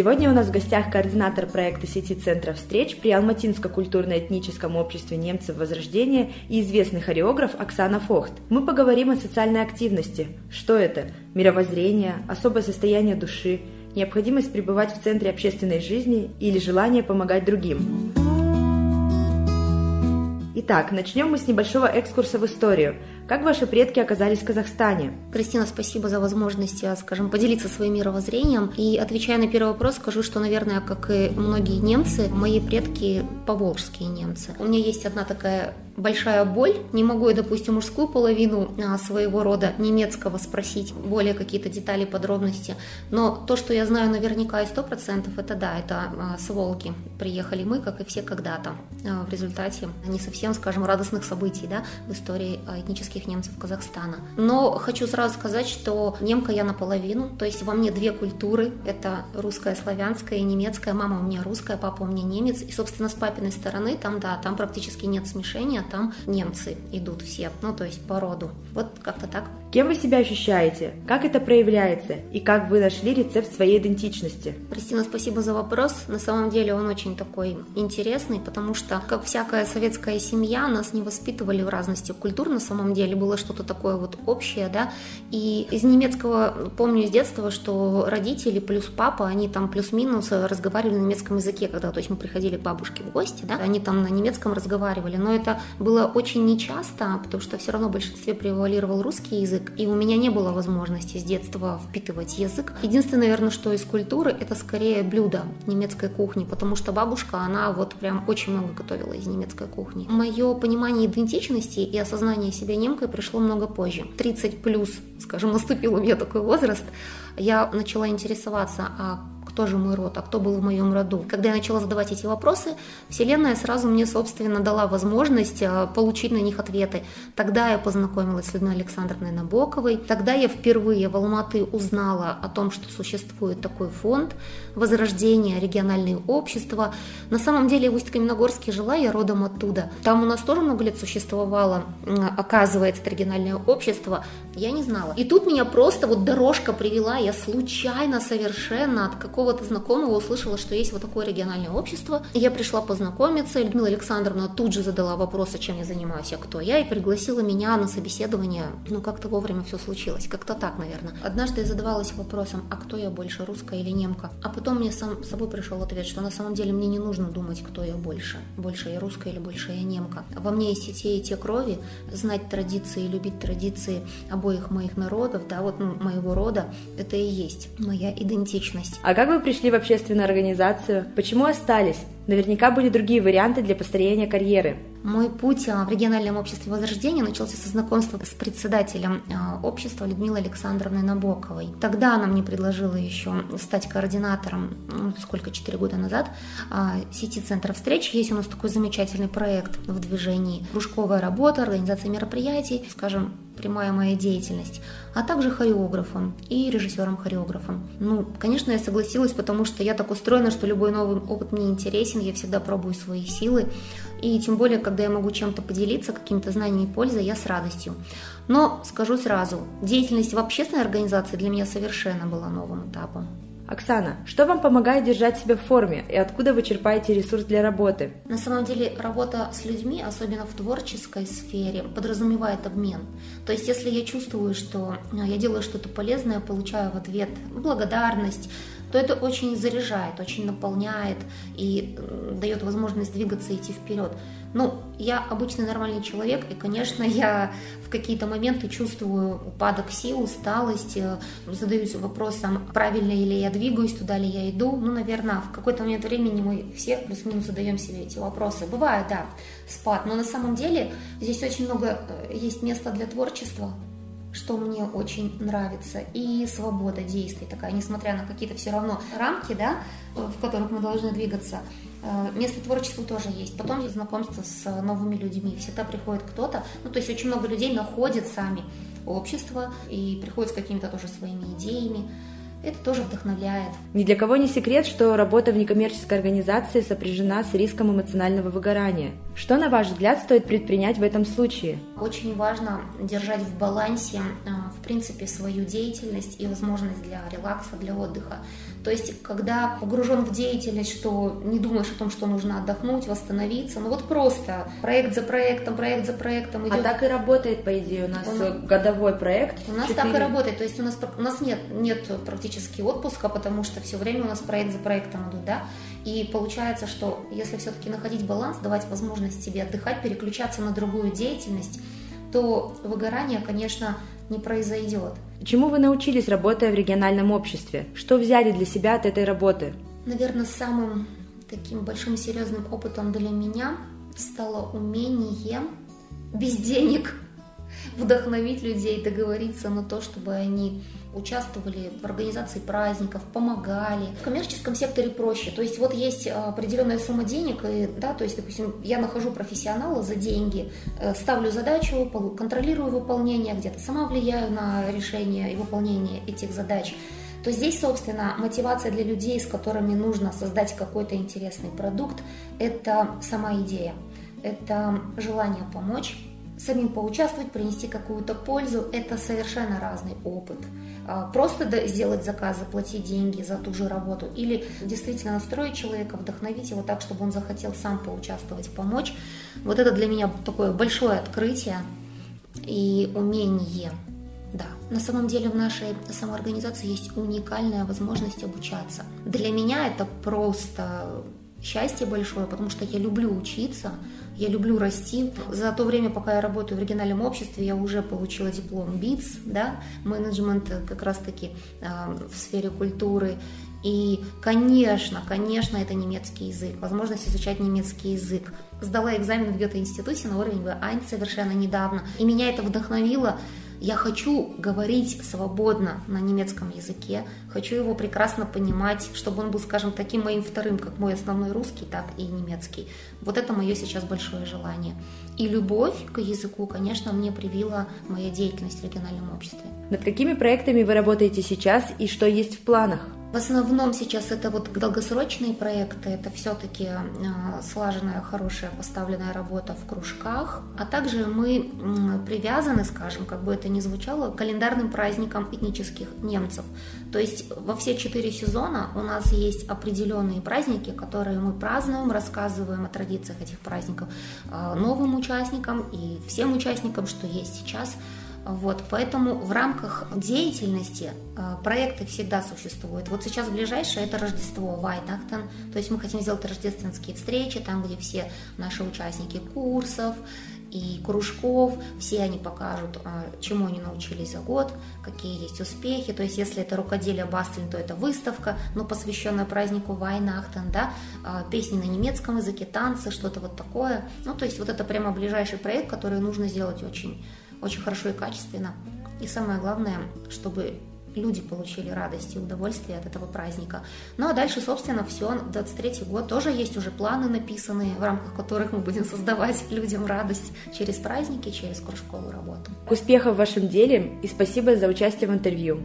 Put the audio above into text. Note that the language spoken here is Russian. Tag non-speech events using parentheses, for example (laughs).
Сегодня у нас в гостях координатор проекта сети центров встреч при Алматинско-культурно-этническом обществе немцев Возрождения и известный хореограф Оксана Фохт. Мы поговорим о социальной активности. Что это? Мировоззрение, особое состояние души, необходимость пребывать в центре общественной жизни или желание помогать другим. Итак, начнем мы с небольшого экскурса в историю. Как ваши предки оказались в Казахстане? Кристина, спасибо за возможность, э, скажем, поделиться своим мировоззрением. И отвечая на первый вопрос, скажу, что, наверное, как и многие немцы, мои предки поволжские немцы. У меня есть одна такая большая боль. Не могу я, допустим, мужскую половину а, своего рода немецкого спросить, более какие-то детали, подробности. Но то, что я знаю наверняка и сто процентов, это да, это а, с Волги приехали мы, как и все когда-то. А, в результате не совсем, скажем, радостных событий да, в истории этнических немцев Казахстана. Но хочу сразу сказать, что немка я наполовину, то есть во мне две культуры. Это русская, славянская и немецкая. Мама у меня русская, папа у меня немец. И, собственно, с папиной стороны там, да, там практически нет смешения, там немцы идут все, ну то есть по роду. Вот как-то так. Кем вы себя ощущаете? Как это проявляется? И как вы нашли рецепт своей идентичности? Кристина, спасибо за вопрос. На самом деле он очень такой интересный, потому что, как всякая советская семья, нас не воспитывали в разности культур на самом деле, было что-то такое вот общее, да, и из немецкого помню с детства, что родители плюс папа, они там плюс-минус разговаривали на немецком языке, когда, то есть мы приходили к бабушке в гости, да, они там на немецком разговаривали, но это было очень нечасто, потому что все равно в большинстве превалировал русский язык, и у меня не было возможности с детства впитывать язык. Единственное, наверное, что из культуры, это скорее блюдо немецкой кухни, потому что бабушка, она вот прям очень много готовила из немецкой кухни. Мое понимание идентичности и осознание себя немкой пришло много позже. 30 плюс, скажем, (laughs) наступил у меня такой возраст, я начала интересоваться, а кто же мой род, а кто был в моем роду. Когда я начала задавать эти вопросы, Вселенная сразу мне, собственно, дала возможность э, получить на них ответы. Тогда я познакомилась с Людмилой Александровной Набоковой, тогда я впервые в Алматы узнала о том, что существует такой фонд возрождения, региональные общества. На самом деле в Усть-Каменогорске жила я родом оттуда. Там у нас тоже много лет существовало, оказывается, это региональное общество. Я не знала. И тут меня просто вот дорожка привела, я случайно совершенно от какого какого-то знакомого услышала, что есть вот такое региональное общество. Я пришла познакомиться, Людмила Александровна тут же задала вопрос, чем я занимаюсь, а кто я, и пригласила меня на собеседование. Ну, как-то вовремя все случилось, как-то так, наверное. Однажды я задавалась вопросом, а кто я больше, русская или немка? А потом мне сам собой пришел ответ, что на самом деле мне не нужно думать, кто я больше. Больше я русская или больше я немка. Во мне есть и те, и те крови, знать традиции, любить традиции обоих моих народов, да, вот ну, моего рода, это и есть моя идентичность. А как вы пришли в общественную организацию? Почему остались? Наверняка были другие варианты для построения карьеры. Мой путь а, в региональном обществе Возрождения начался со знакомства с председателем а, общества Людмилой Александровной Набоковой. Тогда она мне предложила еще стать координатором, ну, сколько, четыре года назад, а, сети центров встреч. Есть у нас такой замечательный проект в движении. Кружковая работа, организация мероприятий, скажем, прямая моя деятельность, а также хореографом и режиссером-хореографом. Ну, конечно, я согласилась, потому что я так устроена, что любой новый опыт мне интересен, я всегда пробую свои силы, и тем более, когда я могу чем-то поделиться, какими-то знаниями и пользой, я с радостью. Но скажу сразу, деятельность в общественной организации для меня совершенно была новым этапом. Оксана, что вам помогает держать себя в форме и откуда вы черпаете ресурс для работы? На самом деле работа с людьми, особенно в творческой сфере, подразумевает обмен. То есть если я чувствую, что ну, я делаю что-то полезное, получаю в ответ благодарность, то это очень заряжает, очень наполняет и дает возможность двигаться и идти вперед. Ну, я обычный нормальный человек, и, конечно, (laughs) я в какие-то моменты чувствую упадок сил, усталость, э, задаюсь вопросом, правильно ли я двигаюсь, туда ли я иду. Ну, наверное, в какой-то момент времени мы все плюс-минус задаем себе эти вопросы. Бывает, да, спад, но на самом деле здесь очень много э, есть места для творчества, что мне очень нравится, и свобода действий такая, несмотря на какие-то все равно рамки, да, в которых мы должны двигаться. Э, место творчества тоже есть. Потом есть знакомство с новыми людьми. Всегда приходит кто-то, ну то есть очень много людей находят сами общество и приходят с какими-то тоже своими идеями. Это тоже вдохновляет. Ни для кого не секрет, что работа в некоммерческой организации сопряжена с риском эмоционального выгорания. Что, на ваш взгляд, стоит предпринять в этом случае? Очень важно держать в балансе, а, в принципе, свою деятельность и возможность для релакса, для отдыха. То есть, когда погружен в деятельность, что не думаешь о том, что нужно отдохнуть, восстановиться, ну вот просто проект за проектом, проект за проектом идет. А так и работает, по идее, у нас Он... годовой проект. У нас 4... так и работает, то есть у нас, у нас нет, нет практически отпуска, потому что все время у нас проект за проектом идут, да, и получается, что если все-таки находить баланс, давать возможность себе отдыхать, переключаться на другую деятельность, то выгорание, конечно, не произойдет. Чему вы научились, работая в региональном обществе? Что взяли для себя от этой работы? Наверное, самым таким большим серьезным опытом для меня стало умение без денег (laughs) вдохновить людей, договориться на то, чтобы они участвовали в организации праздников, помогали. В коммерческом секторе проще. То есть вот есть определенная сумма денег, и, да, то есть, допустим, я нахожу профессионала за деньги, э, ставлю задачу, контролирую выполнение, где-то сама влияю на решение и выполнение этих задач то здесь, собственно, мотивация для людей, с которыми нужно создать какой-то интересный продукт, это сама идея, это желание помочь, самим поучаствовать, принести какую-то пользу, это совершенно разный опыт. А, просто сделать заказ, заплатить деньги за ту же работу или действительно настроить человека, вдохновить его так, чтобы он захотел сам поучаствовать, помочь. Вот это для меня такое большое открытие и умение. Да, на самом деле в нашей самоорганизации есть уникальная возможность обучаться. Для меня это просто счастье большое, потому что я люблю учиться, я люблю расти. За то время, пока я работаю в региональном обществе, я уже получила диплом БИЦ, да, менеджмент как раз-таки э, в сфере культуры. И, конечно, конечно, это немецкий язык, возможность изучать немецкий язык. Сдала экзамен в Гёте-институте на уровень B1 совершенно недавно. И меня это вдохновило я хочу говорить свободно на немецком языке, хочу его прекрасно понимать, чтобы он был, скажем, таким моим вторым, как мой основной русский, так и немецкий. Вот это мое сейчас большое желание. И любовь к языку, конечно, мне привила моя деятельность в региональном обществе. Над какими проектами вы работаете сейчас и что есть в планах? В основном сейчас это вот долгосрочные проекты, это все-таки э, слаженная, хорошая поставленная работа в кружках, а также мы привязаны, скажем, как бы это ни звучало, к календарным праздникам этнических немцев. То есть во все четыре сезона у нас есть определенные праздники, которые мы празднуем, рассказываем о традициях этих праздников э, новым участникам и всем участникам, что есть сейчас – вот, поэтому в рамках деятельности э, проекты всегда существуют. Вот сейчас ближайшее это Рождество Вайнахтен, то есть мы хотим сделать рождественские встречи, там, где все наши участники курсов и кружков, все они покажут, э, чему они научились за год, какие есть успехи. То есть, если это рукоделие Бастель, то это выставка, но посвященная празднику Вайнахтен, да, э, песни на немецком языке, танцы, что-то вот такое. Ну, то есть, вот это прямо ближайший проект, который нужно сделать очень очень хорошо и качественно. И самое главное, чтобы люди получили радость и удовольствие от этого праздника. Ну а дальше, собственно, все, 23 год, тоже есть уже планы написанные, в рамках которых мы будем создавать (laughs) людям радость через праздники, через кружковую работу. Успехов в вашем деле и спасибо за участие в интервью.